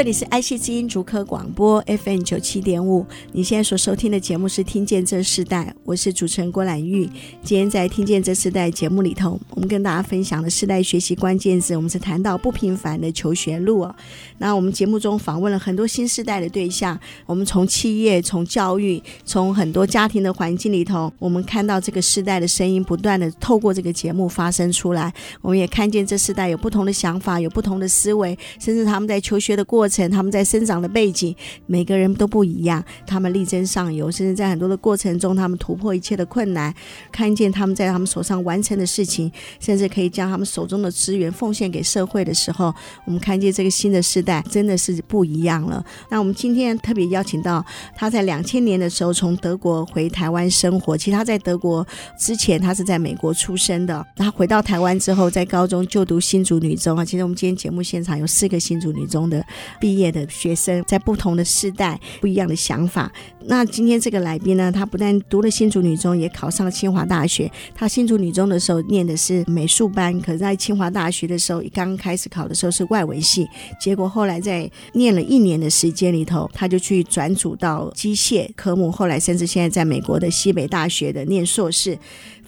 这里是爱惜之音竹科广播 FM 九七点五，你现在所收听的节目是《听见这世代》，我是主持人郭兰玉。今天在《听见这世代》节目里头，我们跟大家分享的世代学习关键字，我们是谈到不平凡的求学路哦。那我们节目中访问了很多新世代的对象，我们从企业、从教育、从很多家庭的环境里头，我们看到这个世代的声音不断的透过这个节目发生出来。我们也看见这世代有不同的想法，有不同的思维，甚至他们在求学的过程，他们在生长的背景，每个人都不一样。他们力争上游，甚至在很多的过程中，他们突破一切的困难，看见他们在他们手上完成的事情，甚至可以将他们手中的资源奉献给社会的时候，我们看见这个新的时代真的是不一样了。那我们今天特别邀请到他在两千年的时候从德国回台湾生活。其实他在德国之前，他是在美国出生的。他回到台湾之后，在高中就读新竹女中啊。其实我们今天节目现场有四个新竹女中的。毕业的学生在不同的世代，不一样的想法。那今天这个来宾呢，他不但读了新竹女中，也考上了清华大学。他新竹女中的时候念的是美术班，可是在清华大学的时候，刚开始考的时候是外文系。结果后来在念了一年的时间里头，他就去转组到机械科目，后来甚至现在在美国的西北大学的念硕士。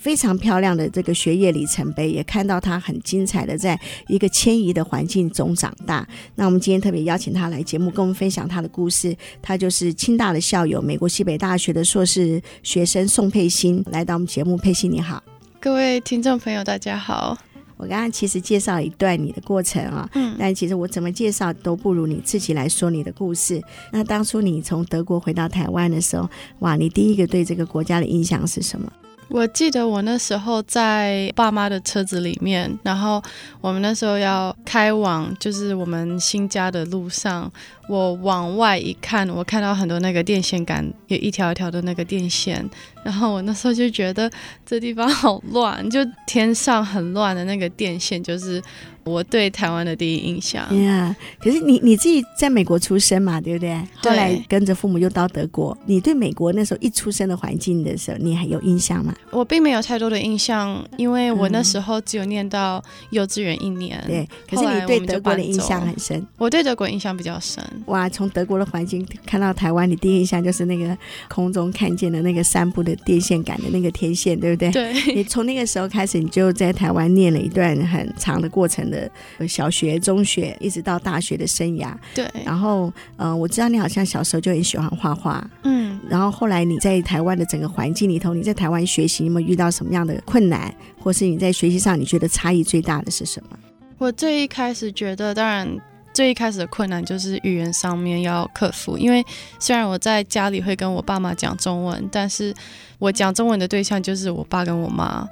非常漂亮的这个学业里程碑，也看到他很精彩的在一个迁移的环境中长大。那我们今天特别邀请他来节目，跟我们分享他的故事。他就是清大的校友，美国西北大学的硕士学生宋佩欣，来到我们节目。佩欣你好，各位听众朋友大家好。我刚刚其实介绍了一段你的过程啊，嗯，但其实我怎么介绍都不如你自己来说你的故事。那当初你从德国回到台湾的时候，哇，你第一个对这个国家的印象是什么？我记得我那时候在爸妈的车子里面，然后我们那时候要开往就是我们新家的路上，我往外一看，我看到很多那个电线杆，有一条一条的那个电线，然后我那时候就觉得这地方好乱，就天上很乱的那个电线，就是。我对台湾的第一印象呀，yeah, 可是你你自己在美国出生嘛，对不对？后来跟着父母又到德国，你对美国那时候一出生的环境的时候，你还有印象吗？我并没有太多的印象，因为我那时候只有念到幼稚园一年。嗯、对，可是你对德国的印象很深。我对德国印象比较深。哇，从德国的环境看到台湾，你第一印象就是那个空中看见的那个散步的电线杆的那个天线，对不对？对。你从那个时候开始，你就在台湾念了一段很长的过程。的小学、中学，一直到大学的生涯。对，然后，呃，我知道你好像小时候就很喜欢画画，嗯，然后后来你在台湾的整个环境里头，你在台湾学习，有没有遇到什么样的困难，或是你在学习上你觉得差异最大的是什么？我最一开始觉得，当然最一开始的困难就是语言上面要克服，因为虽然我在家里会跟我爸妈讲中文，但是我讲中文的对象就是我爸跟我妈，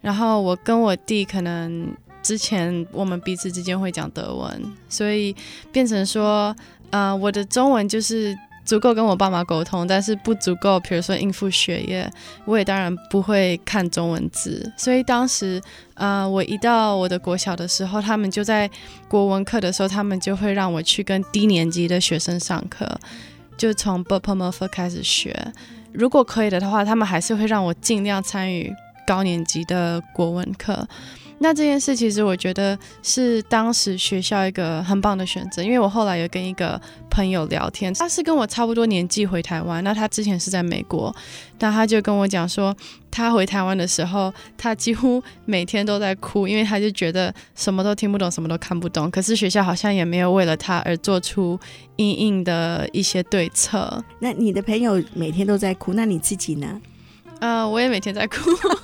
然后我跟我弟可能。之前我们彼此之间会讲德文，所以变成说，呃，我的中文就是足够跟我爸妈沟通，但是不足够，比如说应付学业，我也当然不会看中文字。所以当时，呃，我一到我的国小的时候，他们就在国文课的时候，他们就会让我去跟低年级的学生上课，就从 b u p m u f f 开始学。如果可以的话，他们还是会让我尽量参与高年级的国文课。那这件事其实我觉得是当时学校一个很棒的选择，因为我后来有跟一个朋友聊天，他是跟我差不多年纪回台湾，那他之前是在美国，那他就跟我讲说，他回台湾的时候，他几乎每天都在哭，因为他就觉得什么都听不懂，什么都看不懂，可是学校好像也没有为了他而做出因应的一些对策。那你的朋友每天都在哭，那你自己呢？呃，我也每天在哭。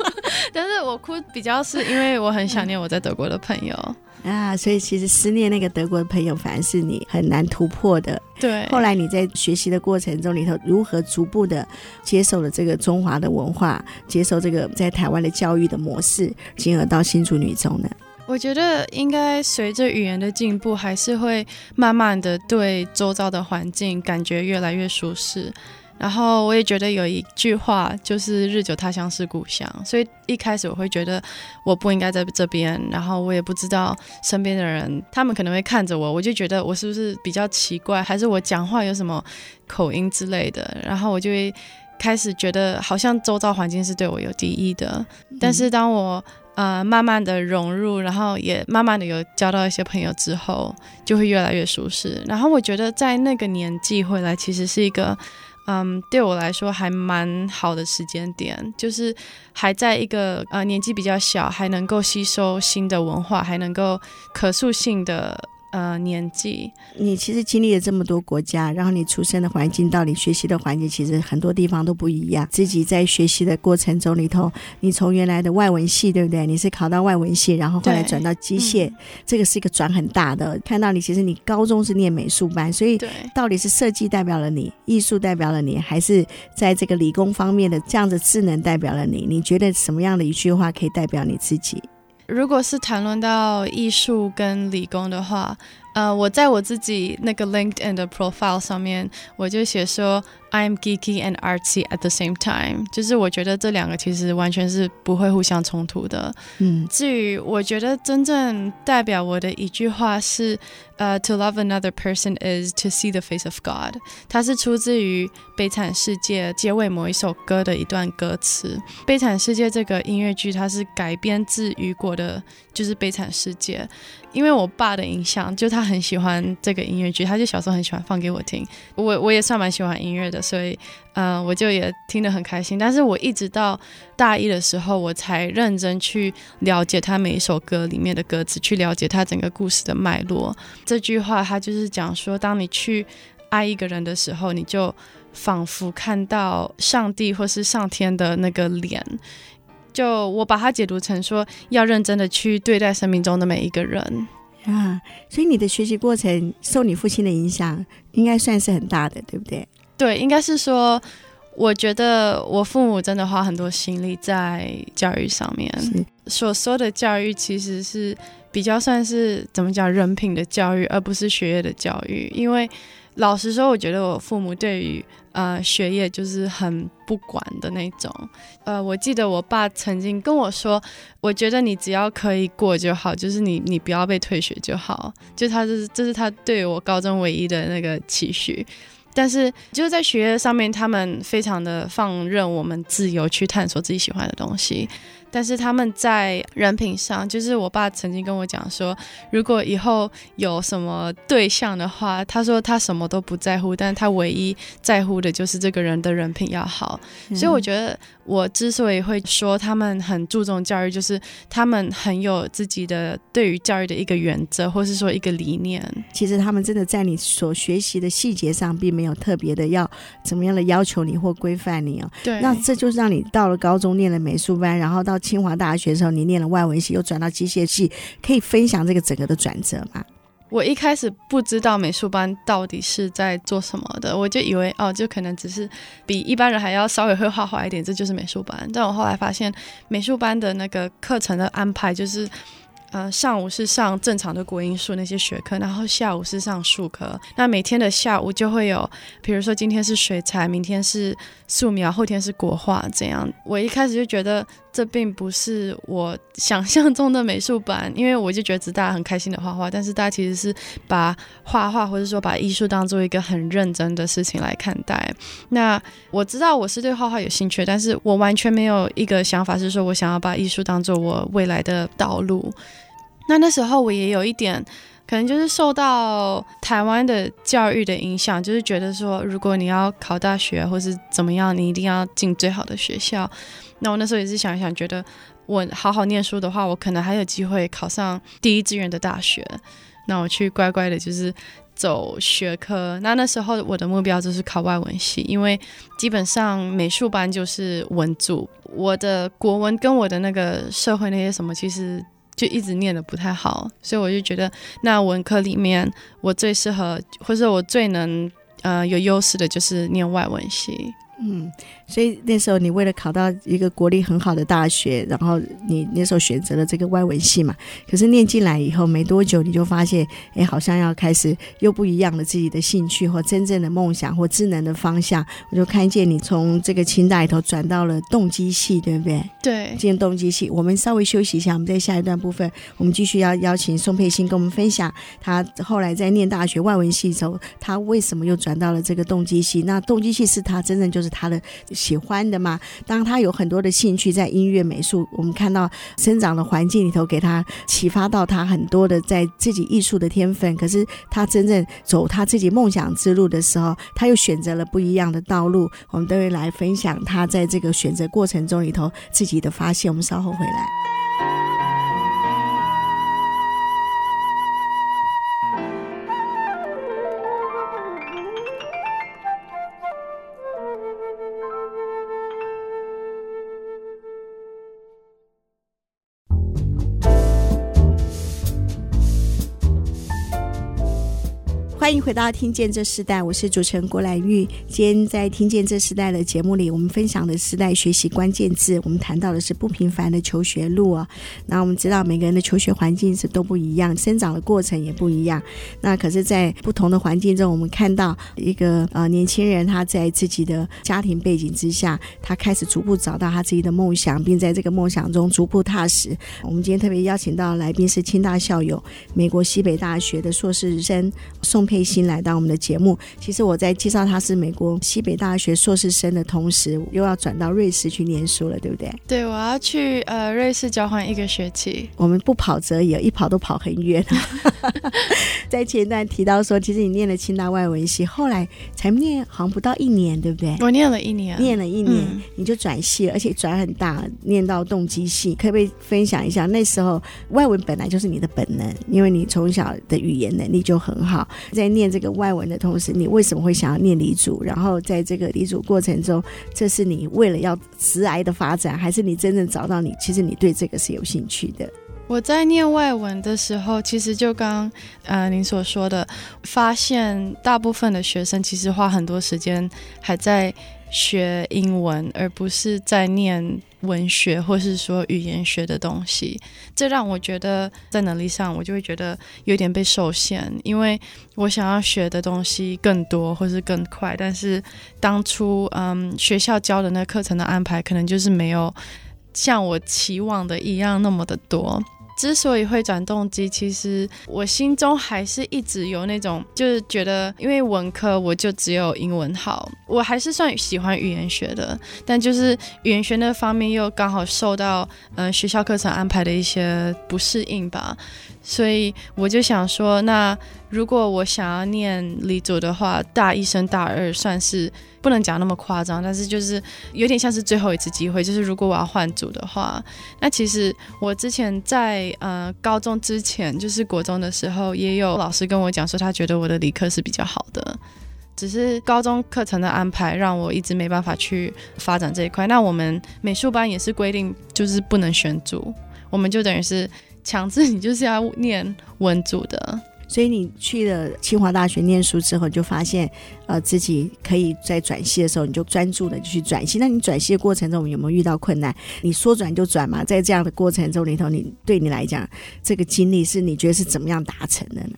但是我哭比较是因为我很想念我在德国的朋友啊，所以其实思念那个德国的朋友，反而是你很难突破的。对，后来你在学习的过程中里头，如何逐步的接受了这个中华的文化，接受这个在台湾的教育的模式，进而到新竹女中呢？我觉得应该随着语言的进步，还是会慢慢的对周遭的环境感觉越来越舒适。然后我也觉得有一句话就是“日久他乡是故乡”，所以一开始我会觉得我不应该在这边，然后我也不知道身边的人，他们可能会看着我，我就觉得我是不是比较奇怪，还是我讲话有什么口音之类的，然后我就会开始觉得好像周遭环境是对我有敌意的。但是当我呃慢慢的融入，然后也慢慢的有交到一些朋友之后，就会越来越舒适。然后我觉得在那个年纪回来，其实是一个。嗯，对我来说还蛮好的时间点，就是还在一个呃年纪比较小，还能够吸收新的文化，还能够可塑性的。呃，年纪，你其实经历了这么多国家，然后你出生的环境到你学习的环境，其实很多地方都不一样。自己在学习的过程中里头，你从原来的外文系，对不对？你是考到外文系，然后后来转到机械，嗯、这个是一个转很大的。看到你，其实你高中是念美术班，所以到底是设计代表了你，艺术代表了你，还是在这个理工方面的这样的智能代表了你？你觉得什么样的一句话可以代表你自己？如果是谈论到艺术跟理工的话，呃，我在我自己那个 LinkedIn 的 profile 上面，我就写说。I'm geeky and artsy at the same time，就是我觉得这两个其实完全是不会互相冲突的。嗯，至于我觉得真正代表我的一句话是，呃，To love another person is to see the face of God。它是出自于《悲惨世界》结尾某一首歌的一段歌词。《悲惨世界》这个音乐剧它是改编自雨果的，就是《悲惨世界》。因为我爸的影响，就他很喜欢这个音乐剧，他就小时候很喜欢放给我听。我我也算蛮喜欢音乐的。所以，嗯、呃，我就也听得很开心。但是我一直到大一的时候，我才认真去了解他每一首歌里面的歌词，去了解他整个故事的脉络。这句话，他就是讲说，当你去爱一个人的时候，你就仿佛看到上帝或是上天的那个脸。就我把它解读成说，要认真的去对待生命中的每一个人啊。所以你的学习过程受你父亲的影响，应该算是很大的，对不对？对，应该是说，我觉得我父母真的花很多心力在教育上面。所说的教育其实是比较算是怎么讲人品的教育，而不是学业的教育。因为老实说，我觉得我父母对于呃学业就是很不管的那种。呃，我记得我爸曾经跟我说，我觉得你只要可以过就好，就是你你不要被退学就好。就他这是这是他对我高中唯一的那个期许。但是就是在学业上面，他们非常的放任我们自由去探索自己喜欢的东西。但是他们在人品上，就是我爸曾经跟我讲说，如果以后有什么对象的话，他说他什么都不在乎，但他唯一在乎的就是这个人的人品要好。嗯。所以我觉得，我之所以会说他们很注重教育，就是他们很有自己的对于教育的一个原则，或是说一个理念。其实他们真的在你所学习的细节上，并没有特别的要怎么样的要求你或规范你哦。对。那这就是让你到了高中念了美术班，然后到清华大学的时候，你念了外文系，又转到机械系，可以分享这个整个的转折吗？我一开始不知道美术班到底是在做什么的，我就以为哦，就可能只是比一般人还要稍微会画画一点，这就是美术班。但我后来发现，美术班的那个课程的安排就是。呃，上午是上正常的国英数那些学科，然后下午是上术科。那每天的下午就会有，比如说今天是水彩，明天是素描，后天是国画，这样。我一开始就觉得这并不是我想象中的美术班，因为我就觉得只大家很开心的画画，但是大家其实是把画画或者说把艺术当做一个很认真的事情来看待。那我知道我是对画画有兴趣，但是我完全没有一个想法是说我想要把艺术当做我未来的道路。那那时候我也有一点，可能就是受到台湾的教育的影响，就是觉得说，如果你要考大学或是怎么样，你一定要进最好的学校。那我那时候也是想一想，觉得我好好念书的话，我可能还有机会考上第一志愿的大学。那我去乖乖的，就是走学科。那那时候我的目标就是考外文系，因为基本上美术班就是文组，我的国文跟我的那个社会那些什么，其实。就一直念得不太好，所以我就觉得那文科里面我最适合，或者我最能呃有优势的就是念外文系。嗯，所以那时候你为了考到一个国立很好的大学，然后你那时候选择了这个外文系嘛。可是念进来以后没多久，你就发现，哎，好像要开始又不一样的自己的兴趣或真正的梦想或智能的方向。我就看见你从这个清大里头转到了动机系，对不对？对，进动机系。我们稍微休息一下，我们在下一段部分，我们继续要邀请宋佩欣跟我们分享他后来在念大学外文系的时候，他为什么又转到了这个动机系？那动机系是他真正就是。他的喜欢的嘛，当他有很多的兴趣在音乐、美术，我们看到生长的环境里头，给他启发到他很多的在自己艺术的天分。可是他真正走他自己梦想之路的时候，他又选择了不一样的道路。我们都会来分享他在这个选择过程中里头自己的发现。我们稍后回来。欢迎回到《听见这时代》，我是主持人郭兰玉。今天在《听见这时代》的节目里，我们分享的时代学习关键字，我们谈到的是不平凡的求学路啊。那我们知道每个人的求学环境是都不一样，生长的过程也不一样。那可是，在不同的环境中，我们看到一个呃年轻人，他在自己的家庭背景之下，他开始逐步找到他自己的梦想，并在这个梦想中逐步踏实。我们今天特别邀请到来宾是清大校友、美国西北大学的硕士生宋佩欣来到我们的节目。其实我在介绍他是美国西北大学硕士生的同时，又要转到瑞士去念书了，对不对？对，我要去呃瑞士交换一个学期。我们不跑则已，一跑都跑很远。在前一段提到说，其实你念了清大外文系，后来才念好像不到一年，对不对？我念了一年，念了一年，嗯、你就转系了，而且转很大，念到动机系。可不可以分享一下那时候外文本来就是你的本能，因为你从小的语言能力就很好，在念这个外文的同时，你为什么会想要念离主？然后在这个离主过程中，这是你为了要直癌的发展，还是你真正找到你其实你对这个是有兴趣的？我在念外文的时候，其实就刚呃您所说的，发现大部分的学生其实花很多时间还在学英文，而不是在念文学或是说语言学的东西。这让我觉得在能力上，我就会觉得有点被受限，因为我想要学的东西更多或是更快，但是当初嗯学校教的那课程的安排，可能就是没有像我期望的一样那么的多。之所以会转动机，其实我心中还是一直有那种，就是觉得，因为文科我就只有英文好，我还是算喜欢语言学的，但就是语言学那方面又刚好受到嗯、呃、学校课程安排的一些不适应吧。所以我就想说，那如果我想要念理组的话，大一升大二算是不能讲那么夸张，但是就是有点像是最后一次机会。就是如果我要换组的话，那其实我之前在呃高中之前，就是国中的时候，也有老师跟我讲说，他觉得我的理科是比较好的，只是高中课程的安排让我一直没办法去发展这一块。那我们美术班也是规定，就是不能选组，我们就等于是。强制你就是要念文组的，所以你去了清华大学念书之后，就发现呃自己可以在转系的时候，你就专注的去转系。那你转系的过程中有没有遇到困难？你说转就转嘛？在这样的过程中里头，你对你来讲，这个经历是你觉得是怎么样达成的呢？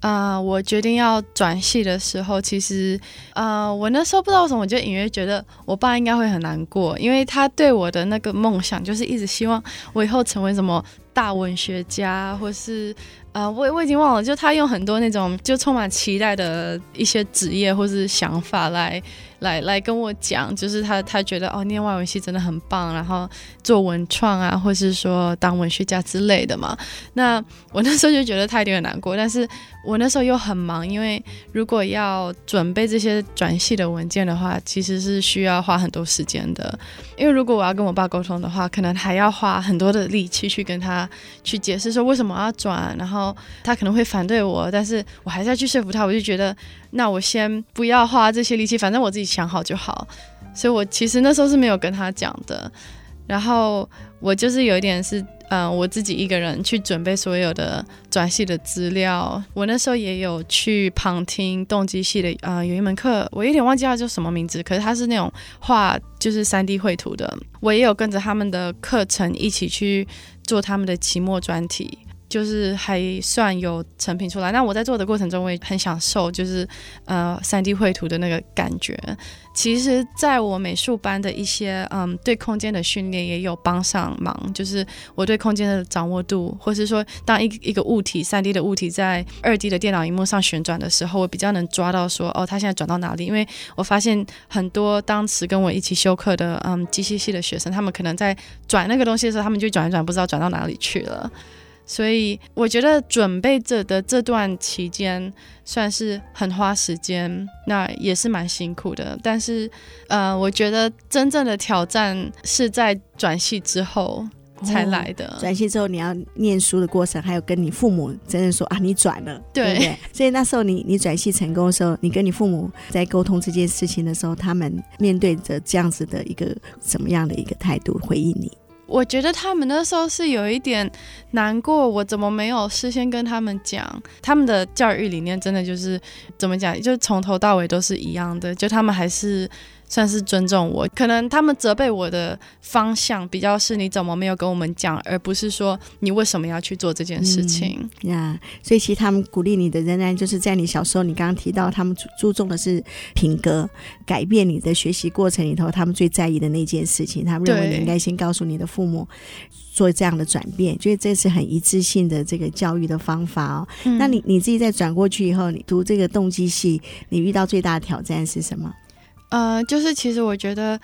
啊、呃，我决定要转系的时候，其实啊、呃，我那时候不知道为什么，我就隐约觉得我爸应该会很难过，因为他对我的那个梦想就是一直希望我以后成为什么。大文学家，或是、呃，我我已经忘了，就他用很多那种就充满期待的一些职业或是想法来。来来跟我讲，就是他他觉得哦，念外文系真的很棒，然后做文创啊，或是说当文学家之类的嘛。那我那时候就觉得他一定很难过，但是我那时候又很忙，因为如果要准备这些转系的文件的话，其实是需要花很多时间的。因为如果我要跟我爸沟通的话，可能还要花很多的力气去跟他去解释说为什么要转，然后他可能会反对我，但是我还是要去说服他。我就觉得。那我先不要花这些力气，反正我自己想好就好。所以我其实那时候是没有跟他讲的。然后我就是有一点是嗯、我自己一个人去准备所有的转系的资料。我那时候也有去旁听动机系的，呃，有一门课，我有点忘记它叫什么名字，可是它是那种画，就是三 D 绘图的。我也有跟着他们的课程一起去做他们的期末专题。就是还算有成品出来，那我在做的过程中，我也很享受，就是呃三 D 绘图的那个感觉。其实，在我美术班的一些嗯对空间的训练也有帮上忙，就是我对空间的掌握度，或是说当一一个物体三 D 的物体在二 D 的电脑荧幕上旋转的时候，我比较能抓到说哦，它现在转到哪里？因为我发现很多当时跟我一起修课的嗯机械系的学生，他们可能在转那个东西的时候，他们就转一转，不知道转到哪里去了。所以我觉得准备着的这段期间算是很花时间，那也是蛮辛苦的。但是，呃，我觉得真正的挑战是在转系之后才来的。哦，转系之后，你要念书的过程，还有跟你父母真正说啊，你转了，对，对不对？所以那时候你你转系成功的时候，你跟你父母在沟通这件事情的时候，他们面对着这样子的一个什么样的一个态度回应你？我觉得他们那时候是有一点难过，我怎么没有事先跟他们讲？他们的教育理念真的就是怎么讲，就从头到尾都是一样的，就他们还是。算是尊重我，可能他们责备我的方向比较是你怎么没有跟我们讲，而不是说你为什么要去做这件事情呀。嗯 yeah, 所以其实他们鼓励你的仍然就是在你小时候，你刚刚提到他们注注重的是品格，改变你的学习过程里头，他们最在意的那件事情，他们认为你应该先告诉你的父母做这样的转变，觉得这是很一致性的这个教育的方法哦。嗯、那你你自己在转过去以后，你读这个动机系，你遇到最大的挑战是什么？呃，就是其实我觉得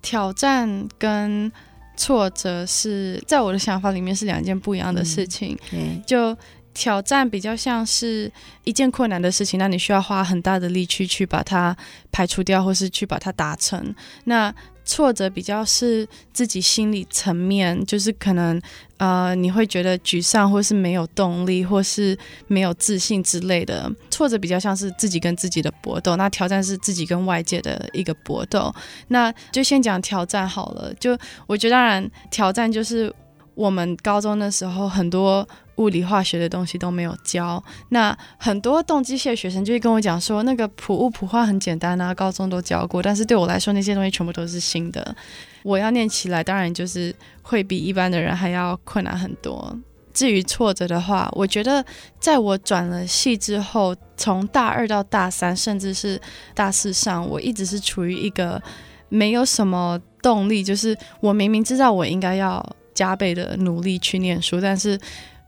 挑战跟挫折是在我的想法里面是两件不一样的事情。嗯，就挑战比较像是一件困难的事情，那你需要花很大的力气去把它排除掉，或是去把它达成。那挫折比较是自己心理层面，就是可能呃你会觉得沮丧，或是没有动力，或是没有自信之类的。挫折比较像是自己跟自己的搏斗，那挑战是自己跟外界的一个搏斗。那就先讲挑战好了。就我觉得，当然挑战就是我们高中的时候很多。物理化学的东西都没有教，那很多动机械学生就会跟我讲说，那个普物普化很简单啊，高中都教过。但是对我来说，那些东西全部都是新的，我要念起来，当然就是会比一般的人还要困难很多。至于挫折的话，我觉得在我转了系之后，从大二到大三，甚至是大四上，我一直是处于一个没有什么动力，就是我明明知道我应该要加倍的努力去念书，但是。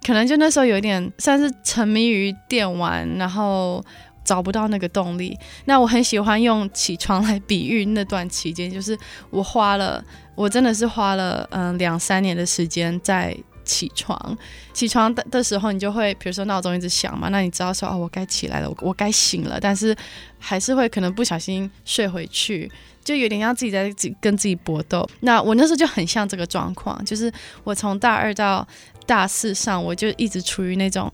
可能就那时候有一点算是沉迷于电玩，然后找不到那个动力。那我很喜欢用起床来比喻那段期间，就是我花了，我真的是花了嗯两三年的时间在起床。起床的的时候，你就会比如说闹钟一直响嘛，那你知道说哦，我该起来了，我我该醒了，但是还是会可能不小心睡回去，就有点像自己在跟自己搏斗。那我那时候就很像这个状况，就是我从大二到。大四上，我就一直处于那种，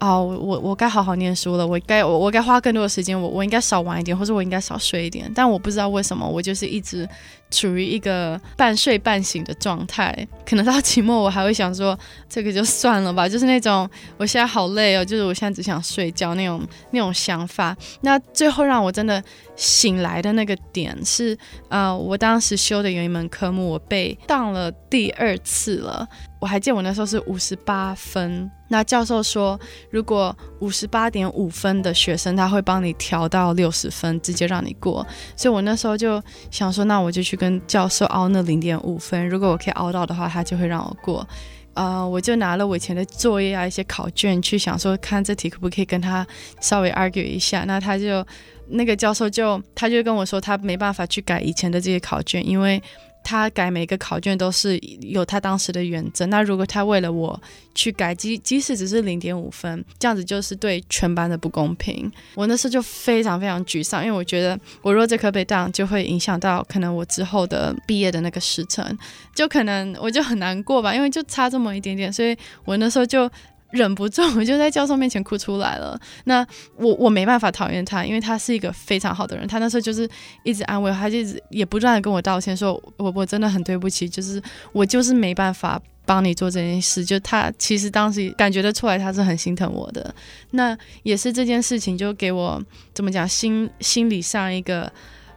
哦，我我该好好念书了，我该我我该花更多的时间，我我应该少玩一点，或者我应该少睡一点。但我不知道为什么，我就是一直处于一个半睡半醒的状态。可能到期末，我还会想说，这个就算了吧，就是那种我现在好累哦，就是我现在只想睡觉那种那种想法。那最后让我真的醒来的那个点是，呃，我当时修的有一门科目，我被当了第二次了。我还记得我那时候是五十八分，那教授说，如果五十八点五分的学生，他会帮你调到六十分，直接让你过。所以我那时候就想说，那我就去跟教授凹那零点五分，如果我可以凹到的话，他就会让我过。呃，我就拿了我以前的作业啊，一些考卷去想说，看这题可不可以跟他稍微 argue 一下。那他就那个教授就他就跟我说，他没办法去改以前的这些考卷，因为。他改每个考卷都是有他当时的原则。那如果他为了我去改，即即使只是零点五分，这样子就是对全班的不公平。我那时候就非常非常沮丧，因为我觉得我若这科被当，就会影响到可能我之后的毕业的那个时程，就可能我就很难过吧，因为就差这么一点点，所以我那时候就。忍不住，我就在教授面前哭出来了。那我我没办法讨厌他，因为他是一个非常好的人。他那时候就是一直安慰我，他就一直也不断的跟我道歉说，我我真的很对不起，就是我就是没办法帮你做这件事。就他其实当时感觉得出来，他是很心疼我的。那也是这件事情就给我怎么讲心心理上一个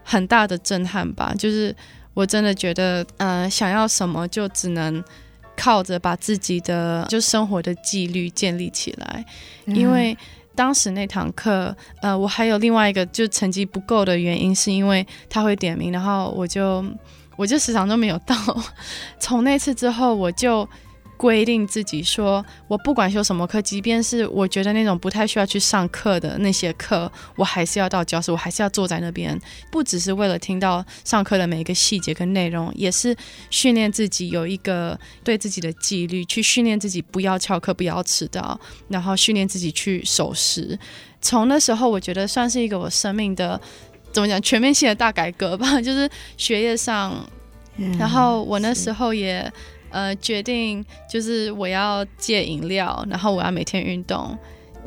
很大的震撼吧。就是我真的觉得，呃，想要什么就只能靠着把自己的就生活的纪律建立起来，因为。当时那堂课，呃，我还有另外一个就成绩不够的原因，是因为他会点名，然后我就我就时常都没有到。从那次之后，我就。规定自己说，我不管修什么课，即便是我觉得那种不太需要去上课的那些课，我还是要到教室，我还是要坐在那边，不只是为了听到上课的每一个细节跟内容，也是训练自己有一个对自己的纪律，去训练自己不要翘课，不要迟到，然后训练自己去守时。从那时候，我觉得算是一个我生命的怎么讲全面性的大改革吧，就是学业上，然后我那时候也。呃，决定就是我要戒饮料，然后我要每天运动。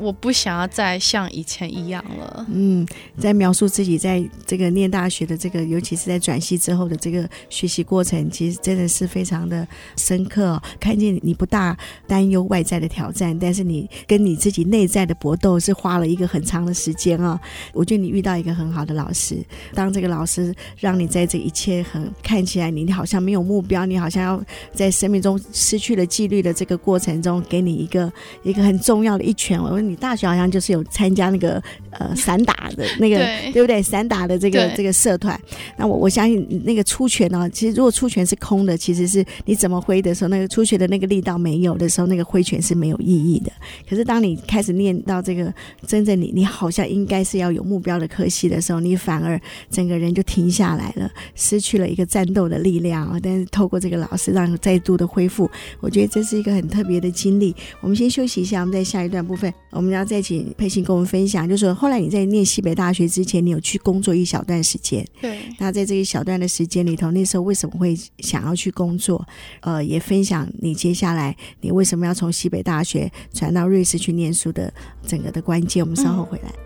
我不想要再像以前一样了。嗯，在描述自己在这个念大学的这个，尤其是在转系之后的这个学习过程，其实真的是非常的深刻。看见你不大担忧外在的挑战，但是你跟你自己内在的搏斗是花了一个很长的时间啊。我觉得你遇到一个很好的老师，当这个老师让你在这一切很看起来你好像没有目标，你好像要在生命中失去了纪律的这个过程中，给你一个一个很重要的一拳。我你大学好像就是有参加那个呃 散打的那个对，对不对？散打的这个这个社团。那我我相信那个出拳呢，其实如果出拳是空的，其实是你怎么挥的时候，那个出拳的那个力道没有的时候，那个挥拳是没有意义的。可是当你开始念到这个真正你你好像应该是要有目标的科系的时候，你反而整个人就停下来了，失去了一个战斗的力量啊！但是透过这个老师让你再度的恢复，我觉得这是一个很特别的经历。我们先休息一下，我们在下一段部分。我们要再请佩欣跟我们分享，就是说后来你在念西北大学之前，你有去工作一小段时间。对。那在这一小段的时间里头，那时候为什么会想要去工作？呃，也分享你接下来你为什么要从西北大学传到瑞士去念书的整个的关键。我们稍后回来。嗯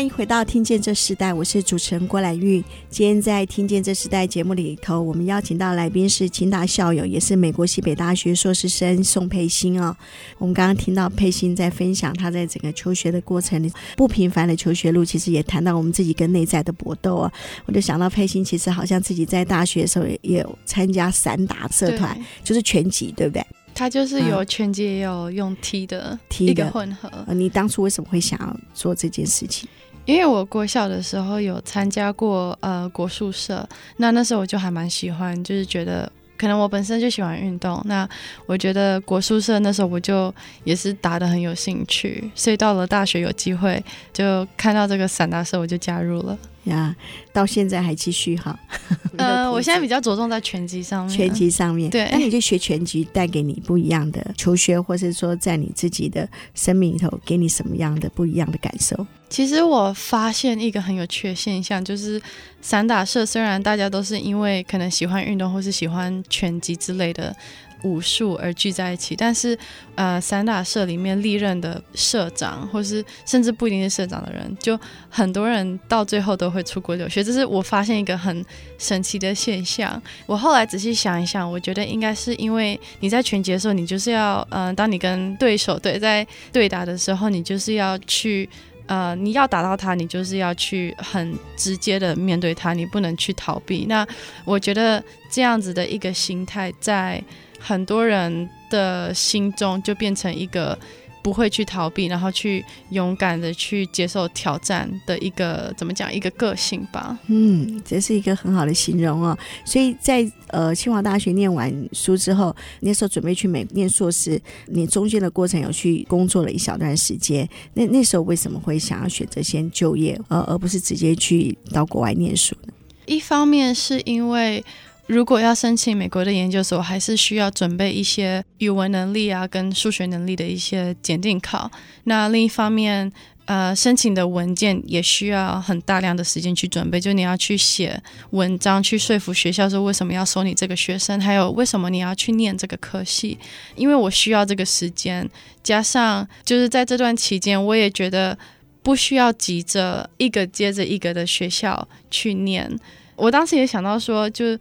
欢迎回到《听见这时代》，我是主持人郭兰玉。今天在《听见这时代》节目里头，我们邀请到来宾是清大校友，也是美国西北大学硕士生宋佩欣哦。我们刚刚听到佩欣在分享她在整个求学的过程里不平凡的求学路，其实也谈到我们自己跟内在的搏斗啊。我就想到佩欣其实好像自己在大学的时候也有参加散打社团，就是拳击，对不对？他就是有拳击也有用踢的，踢的混合。你当初为什么会想要做这件事情？因为我国小的时候有参加过呃国术社，那那时候我就还蛮喜欢，就是觉得可能我本身就喜欢运动，那我觉得国术社那时候我就也是打的很有兴趣，所以到了大学有机会就看到这个散打社，我就加入了。呀，到现在还继续哈？呃，我现在比较着重在拳击上面。拳击上面，对。那你就学拳击带给你不一样的求学，或是说在你自己的生命里头给你什么样的不一样的感受？其实我发现一个很有趣的现象，就是散打社虽然大家都是因为可能喜欢运动或是喜欢拳击之类的。武术而聚在一起，但是，呃，散打社里面历任的社长，或是甚至不一定是社长的人，就很多人到最后都会出国留学，这是我发现一个很神奇的现象。我后来仔细想一想，我觉得应该是因为你在拳击的时候，你就是要，嗯、当你跟对手对在对打的时候，你就是要去，呃，你要打到他，你就是要去很直接的面对他，你不能去逃避。那我觉得这样子的一个心态在。很多人的心中就变成一个不会去逃避，然后去勇敢的去接受挑战的一个怎么讲一个个性吧。嗯，这是一个很好的形容哦。所以在呃清华大学念完书之后，那时候准备去美念硕士，你中间的过程有去工作了一小段时间。那那时候为什么会想要选择先就业，而而不是直接去到国外念书呢？一方面是因为。如果要申请美国的研究所，还是需要准备一些语文能力啊，跟数学能力的一些检定考。那另一方面，呃，申请的文件也需要很大量的时间去准备，就你要去写文章，去说服学校说为什么要收你这个学生，还有为什么你要去念这个科系。因为我需要这个时间，加上就是在这段期间，我也觉得不需要急着一个接着一个的学校去念。我当时也想到说，就。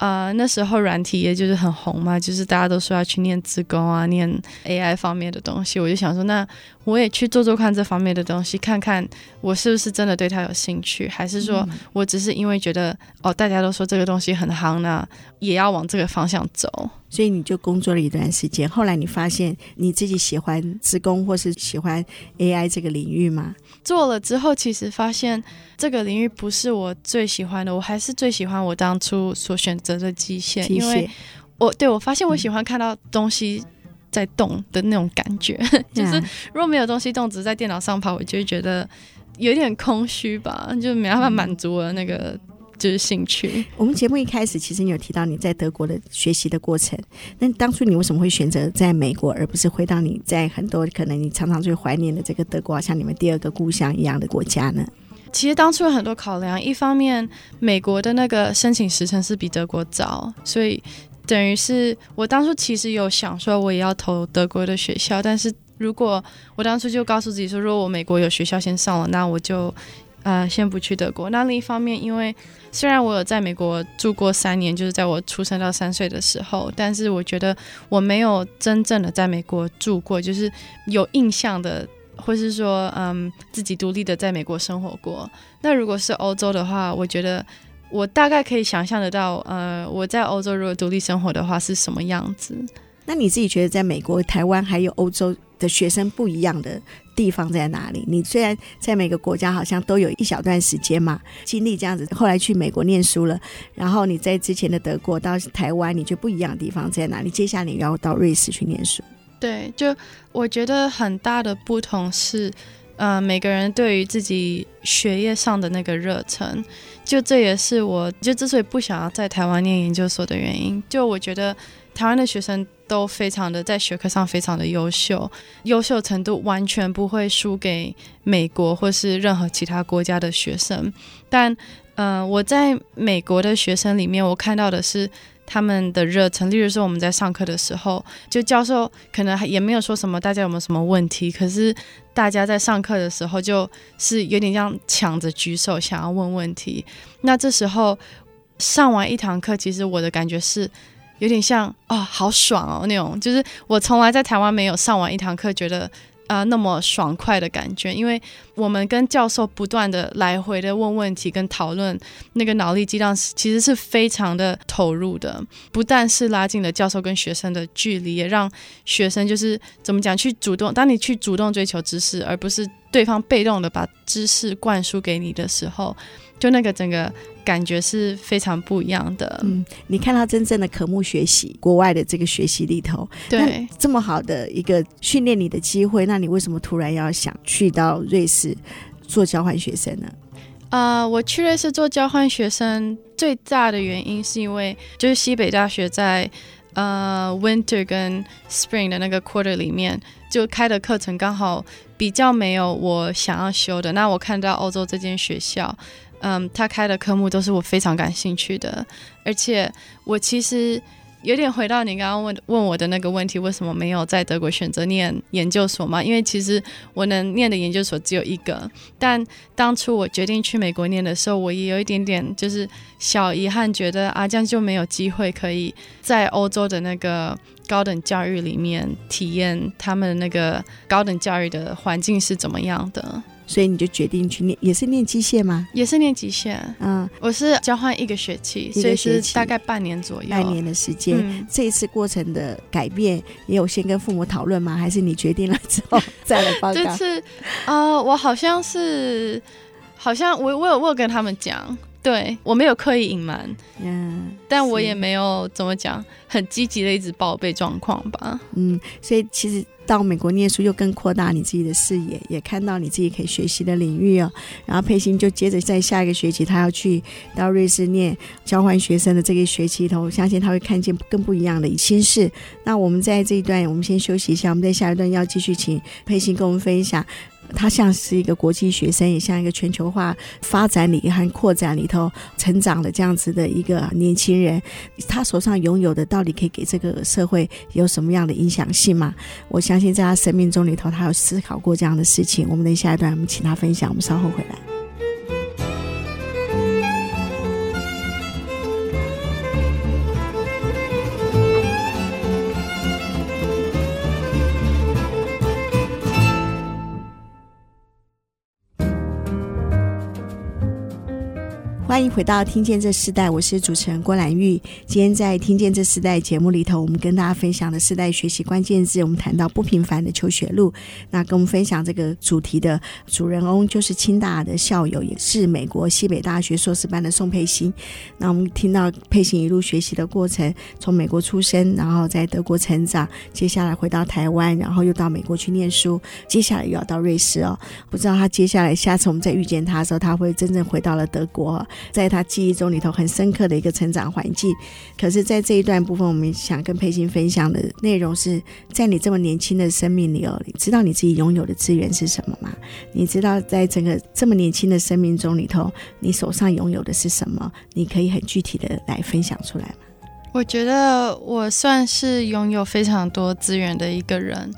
啊，那时候软体业就是很红嘛，就是大家都说要去念资工啊，念 AI 方面的东西。我就想说，那我也去做做看这方面的东西，看看我是不是真的对它有兴趣，还是说我只是因为觉得哦，大家都说这个东西很夯呢，也要往这个方向走。所以你就工作了一段时间，后来你发现你自己喜欢职工或是喜欢 AI 这个领域吗？做了之后，其实发现这个领域不是我最喜欢的，我还是最喜欢我当初所选择的机械，机械，因为我对我发现我喜欢看到东西在动的那种感觉，嗯、就是如果没有东西动，只是在电脑上跑，我就会觉得有点空虚吧，就没办法满足了那个。嗯就是兴趣。我们节目一开始，其实你有提到你在德国的学习的过程。那当初你为什么会选择在美国，而不是回到你在很多可能你常常最怀念的这个德国，像你们第二个故乡一样的国家呢？其实当初有很多考量，一方面美国的那个申请时程是比德国早，所以等于是我当初其实有想说我也要投德国的学校，但是如果我当初就告诉自己说，如果我美国有学校先上了，那我就。呃，先不去德国。那另一方面，因为虽然我有在美国住过三年，就是在我出生到三岁的时候，但是我觉得我没有真正的在美国住过，就是有印象的，或是说，嗯，自己独立的在美国生活过。那如果是欧洲的话，我觉得我大概可以想象得到，呃，我在欧洲如果独立生活的话是什么样子。那你自己觉得，在美国、台湾还有欧洲的学生不一样的地方在哪里？你虽然在每个国家好像都有一小段时间嘛，经历这样子，后来去美国念书了，然后你在之前的德国到台湾，你觉得不一样的地方在哪里？接下来你要到瑞士去念书，对，就我觉得很大的不同是，呃，每个人对于自己学业上的那个热忱，就这也是我就之所以不想要在台湾念研究所的原因。就我觉得台湾的学生。都非常的在学科上非常的优秀，优秀程度完全不会输给美国或是任何其他国家的学生。但，呃，我在美国的学生里面，我看到的是他们的热忱。例如说，我们在上课的时候，就教授可能也没有说什么，大家有没有什么问题？可是大家在上课的时候，就是有点像抢着举手想要问问题。那这时候上完一堂课，其实我的感觉是。有点像、哦，好爽哦，那种就是我从来在台湾没有上完一堂课觉得、呃、那么爽快的感觉，因为我们跟教授不断的来回的问问题跟讨论，那个脑力激荡其实是非常的投入的，不但是拉近了教授跟学生的距离，也让学生就是怎么讲去主动，当你去主动追求知识，而不是对方被动的把知识灌输给你的时候。就那个整个感觉是非常不一样的。嗯，你看到真正的科目学习，国外的这个学习里头，对，这么好的一个训练你的机会，那你为什么突然要想去到瑞士做交换学生呢？啊、呃，我去瑞士做交换学生最大的原因是因为就是西北大学在呃 Winter 跟 Spring 的那个 Quarter 里面就开的课程刚好比较没有我想要修的，那我看到欧洲这间学校。嗯，他开的科目都是我非常感兴趣的，而且我其实有点回到你刚刚问问我的那个问题，为什么没有在德国选择念研究所嘛？因为其实我能念的研究所只有一个，但当初我决定去美国念的时候，我也有一点点就是小遗憾，觉得啊，这样就没有机会可以在欧洲的那个高等教育里面体验他们那个高等教育的环境是怎么样的。所以你就决定去念，也是念机械吗？也是念机械。嗯，我是交换一个学期，所以是大概半年左右，半年的时间。嗯、这一次过程的改变，也有先跟父母讨论吗？还是你决定了之后 再来报告？这次，呃，我好像是，好像我我有我有跟他们讲。对，我没有刻意隐瞒，嗯，但我也没有怎么讲，很积极的一直报备状况吧。嗯，所以其实到美国念书又更扩大你自己的视野，也看到你自己可以学习的领域哦。然后佩欣就接着在下一个学期，他要去到瑞士念交换学生的这个学期头，我相信他会看见更不一样的新事。那我们在这一段，我们先休息一下，我们在下一段要继续请佩欣跟我们分享。他像是一个国际学生，也像一个全球化发展里和扩展里头成长的这样子的一个年轻人。他手上拥有的到底可以给这个社会有什么样的影响性吗？我相信在他生命中里头，他有思考过这样的事情。我们的下一段，我们请他分享。我们稍后回来。欢迎回到《听见这世代》，我是主持人郭兰玉。今天在《听见这世代》节目里头，我们跟大家分享的世代学习关键字，我们谈到不平凡的求学路。那跟我们分享这个主题的主人翁，就是清大的校友，也是美国西北大学硕士班的宋佩欣。那我们听到佩欣一路学习的过程，从美国出生，然后在德国成长，接下来回到台湾，然后又到美国去念书，接下来又要到瑞士哦。不知道他接下来下次我们再遇见他的时候，他会真正回到了德国。在他记忆中里头很深刻的一个成长环境，可是，在这一段部分，我们想跟佩欣分享的内容是在你这么年轻的生命里哦，你知道你自己拥有的资源是什么吗？你知道在整个这么年轻的生命中里头，你手上拥有的是什么？你可以很具体的来分享出来吗？我觉得我算是拥有非常多资源的一个人。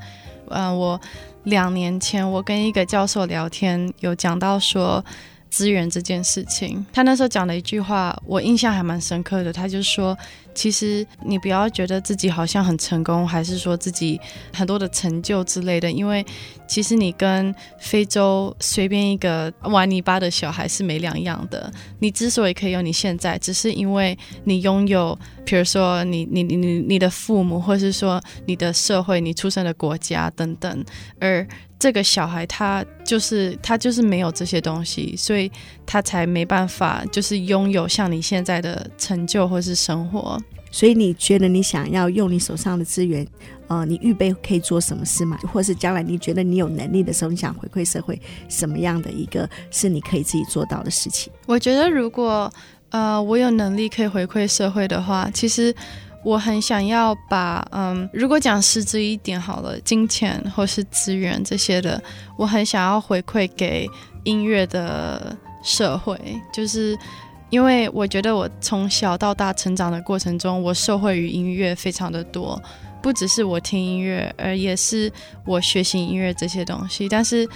嗯、我两年前我跟一个教授聊天，有讲到说。资源这件事情，他那时候讲了一句话，我印象还蛮深刻的。他就说，其实你不要觉得自己好像很成功，还是说自己很多的成就之类的，因为其实你跟非洲随便一个玩泥巴的小孩是没两样的。你之所以可以有你现在，只是因为你拥有，比如说你你你你你的父母，或是说你的社会、你出生的国家等等，而。这个小孩他就是他就是没有这些东西，所以他才没办法就是拥有像你现在的成就或是生活。所以你觉得你想要用你手上的资源，呃，你预备可以做什么事吗？或是将来你觉得你有能力的时候，你想回馈社会什么样的一个是你可以自己做到的事情？我觉得如果呃我有能力可以回馈社会的话，其实。我很想要把，嗯，如果讲实质一点好了，金钱或是资源这些的，我很想要回馈给音乐的社会，就是因为我觉得我从小到大成长的过程中，我受惠于音乐非常的多，不只是我听音乐，而也是我学习音乐这些东西。但是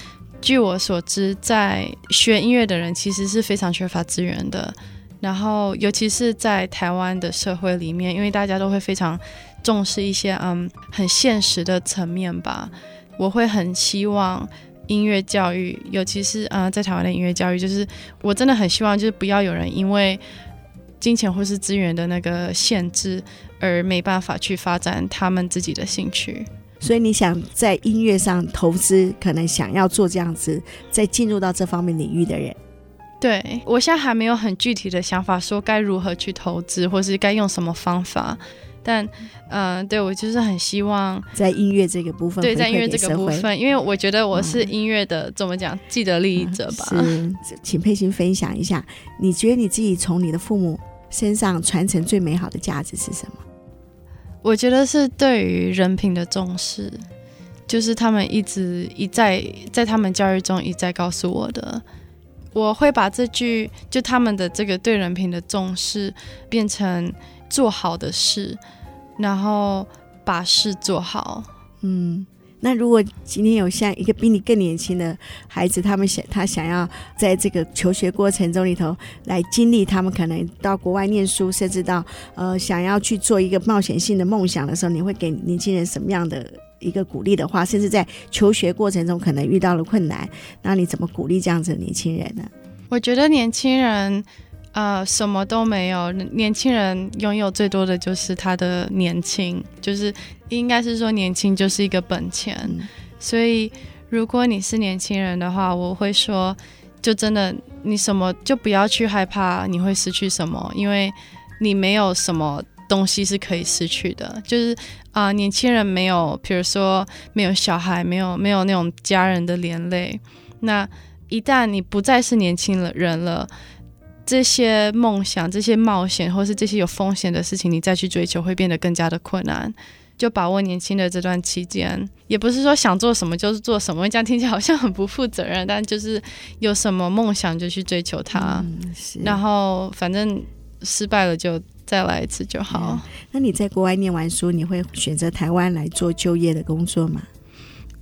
据我所知，在学音乐的人其实是非常缺乏资源的。然后，尤其是在台湾的社会里面，因为大家都会非常重视一些嗯很现实的层面吧。我会很希望音乐教育，尤其是啊在台湾的音乐教育，就是我真的很希望，就是不要有人因为金钱或是资源的那个限制而没办法去发展他们自己的兴趣。所以你想在音乐上投资，可能想要做这样子，再进入到这方面领域的人。对，我现在还没有很具体的想法，说该如何去投资，或是该用什么方法。但，嗯、呃，对我就是很希望在音乐这个部分，对，在音乐这个部分，因为我觉得我是音乐的、嗯、怎么讲既得利益者吧。是，请佩欣分享一下，你觉得你自己从你的父母身上传承最美好的价值是什么？我觉得是对于人品的重视，就是他们一直一再在他们教育中一再告诉我的。我会把这句就他们的这个对人品的重视变成做好的事，然后把事做好。嗯，那如果今天有像一个比你更年轻的孩子，他们想他想要在这个求学过程中里头来经历，他们可能到国外念书，甚至到呃想要去做一个冒险性的梦想的时候，你会给年轻人什么样的一个鼓励的话，甚至在求学过程中可能遇到了困难，那你怎么鼓励这样子的年轻人呢？我觉得年轻人，呃，什么都没有，年轻人拥有最多的就是他的年轻，就是应该是说年轻就是一个本钱。嗯、所以，如果你是年轻人的话，我会说，就真的你什么就不要去害怕你会失去什么，因为你没有什么。东西是可以失去的，就是啊、呃，年轻人没有，比如说没有小孩，没有没有那种家人的连累。那一旦你不再是年轻人了，这些梦想、这些冒险，或是这些有风险的事情，你再去追求，会变得更加的困难。就把握年轻的这段期间，也不是说想做什么就是做什么，这样听起来好像很不负责任。但就是有什么梦想就去追求它，嗯、然后反正失败了就。再来一次就好。嗯。那你在国外念完书，你会选择台湾来做就业的工作吗？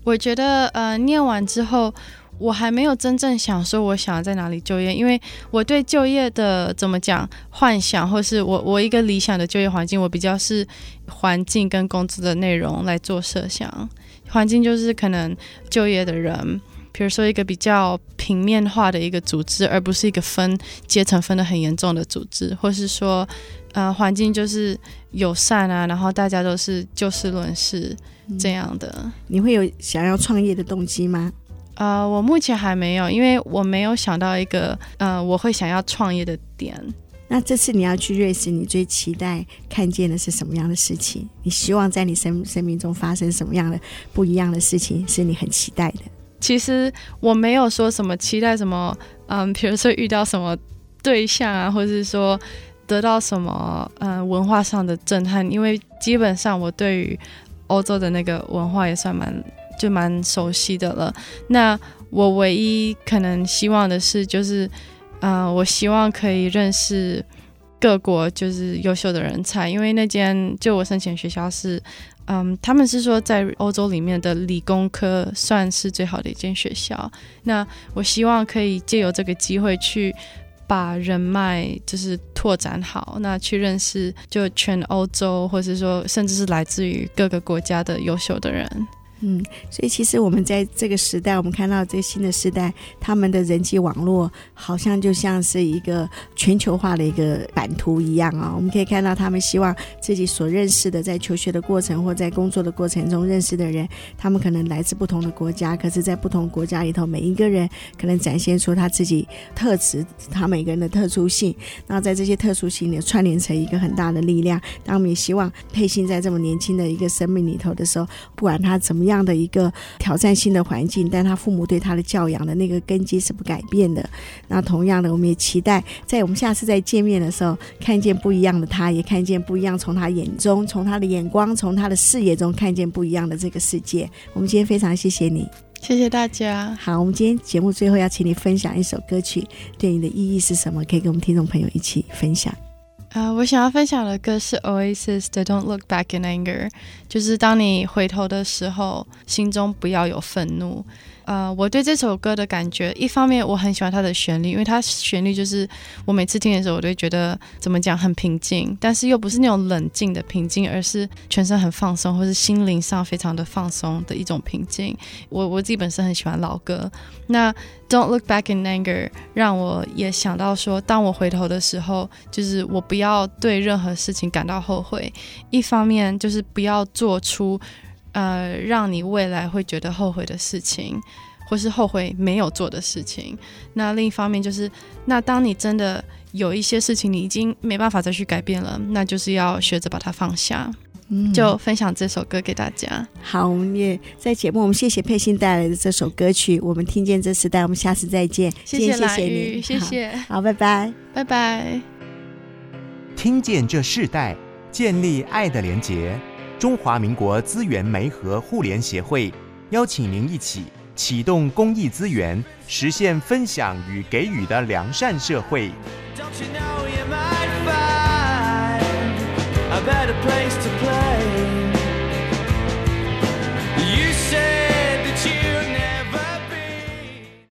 我觉得，呃，念完之后，我还没有真正想说我想要在哪里就业，因为我对就业的怎么讲幻想，或是我我一个理想的就业环境，我比较是环境跟工资的内容来做设想。环境就是可能就业的人。比如说一个比较平面化的一个组织，而不是一个分阶层分得很严重的组织，或是说，呃，环境就是友善啊，然后大家都是就事论事这样的。你会有想要创业的动机吗？呃，我目前还没有，因为我没有想到一个呃我会想要创业的点。那这次你要去瑞士，你最期待看见的是什么样的事情？你希望在你生生命中发生什么样的不一样的事情，是你很期待的？其实我没有说什么期待什么，嗯，比如说遇到什么对象啊，或者是说得到什么，嗯，文化上的震撼，因为基本上我对于欧洲的那个文化也算蛮就蛮熟悉的了。那我唯一可能希望的是，就是，嗯，我希望可以认识各国就是优秀的人才，因为那间就我申请学校是。嗯，他们是说在欧洲里面的理工科算是最好的一间学校。那我希望可以借由这个机会去把人脉就是拓展好，那去认识就全欧洲，或者说甚至是来自于各个国家的优秀的人。嗯，所以其实我们在这个时代，我们看到这新的时代，他们的人际网络好像就像是一个全球化的一个版图一样啊、我们可以看到，他们希望自己所认识的，在求学的过程或在工作的过程中认识的人，他们可能来自不同的国家，可是，在不同国家里头，每一个人可能展现出他自己特质，他每个人的特殊性。然后在这些特殊性里串联成一个很大的力量。当我们也希望沛欣在这么年轻的一个生命里头的时候，不管他怎么样。这样的一个挑战性的环境，但他父母对他的教养的那个根基是不改变的。那同样的，我们也期待在我们下次再见面的时候，看见不一样的他，也看见不一样，从他眼中，从他的眼光，从他的视野中看见不一样的这个世界。我们今天非常谢谢你，谢谢大家。好，我们今天节目最后要请你分享一首歌曲，对你的意义是什么？可以跟我们听众朋友一起分享。啊我想要分享的歌是 Oasis 的 Don't Look Back in Anger，就是当你回头的时候，心中不要有愤怒。呃，我对这首歌的感觉，一方面我很喜欢它的旋律，因为它旋律就是我每次听的时候，我都觉得怎么讲很平静，但是又不是那种冷静的平静，而是全身很放松，或是心灵上非常的放松的一种平静。我我自己本身很喜欢老歌，那 Don't Look Back in Anger 让我也想到说，当我回头的时候，就是我不要对任何事情感到后悔，一方面就是不要做出。呃，让你未来会觉得后悔的事情，或是后悔没有做的事情。那另一方面就是，那当你真的有一些事情你已经没办法再去改变了，那就是要学着把它放下。嗯，就分享这首歌给大家。好，我们也在节目，我们谢谢佩欣带来的这首歌曲。我们听见这时代，我们下次再见。谢谢谢谢你，谢谢。好，拜拜，拜拜。听见这世代，建立爱的连结。中华民国资源媒和互联协会邀请您一起启动公益资源，实现分享与给予的良善社会。Don't you know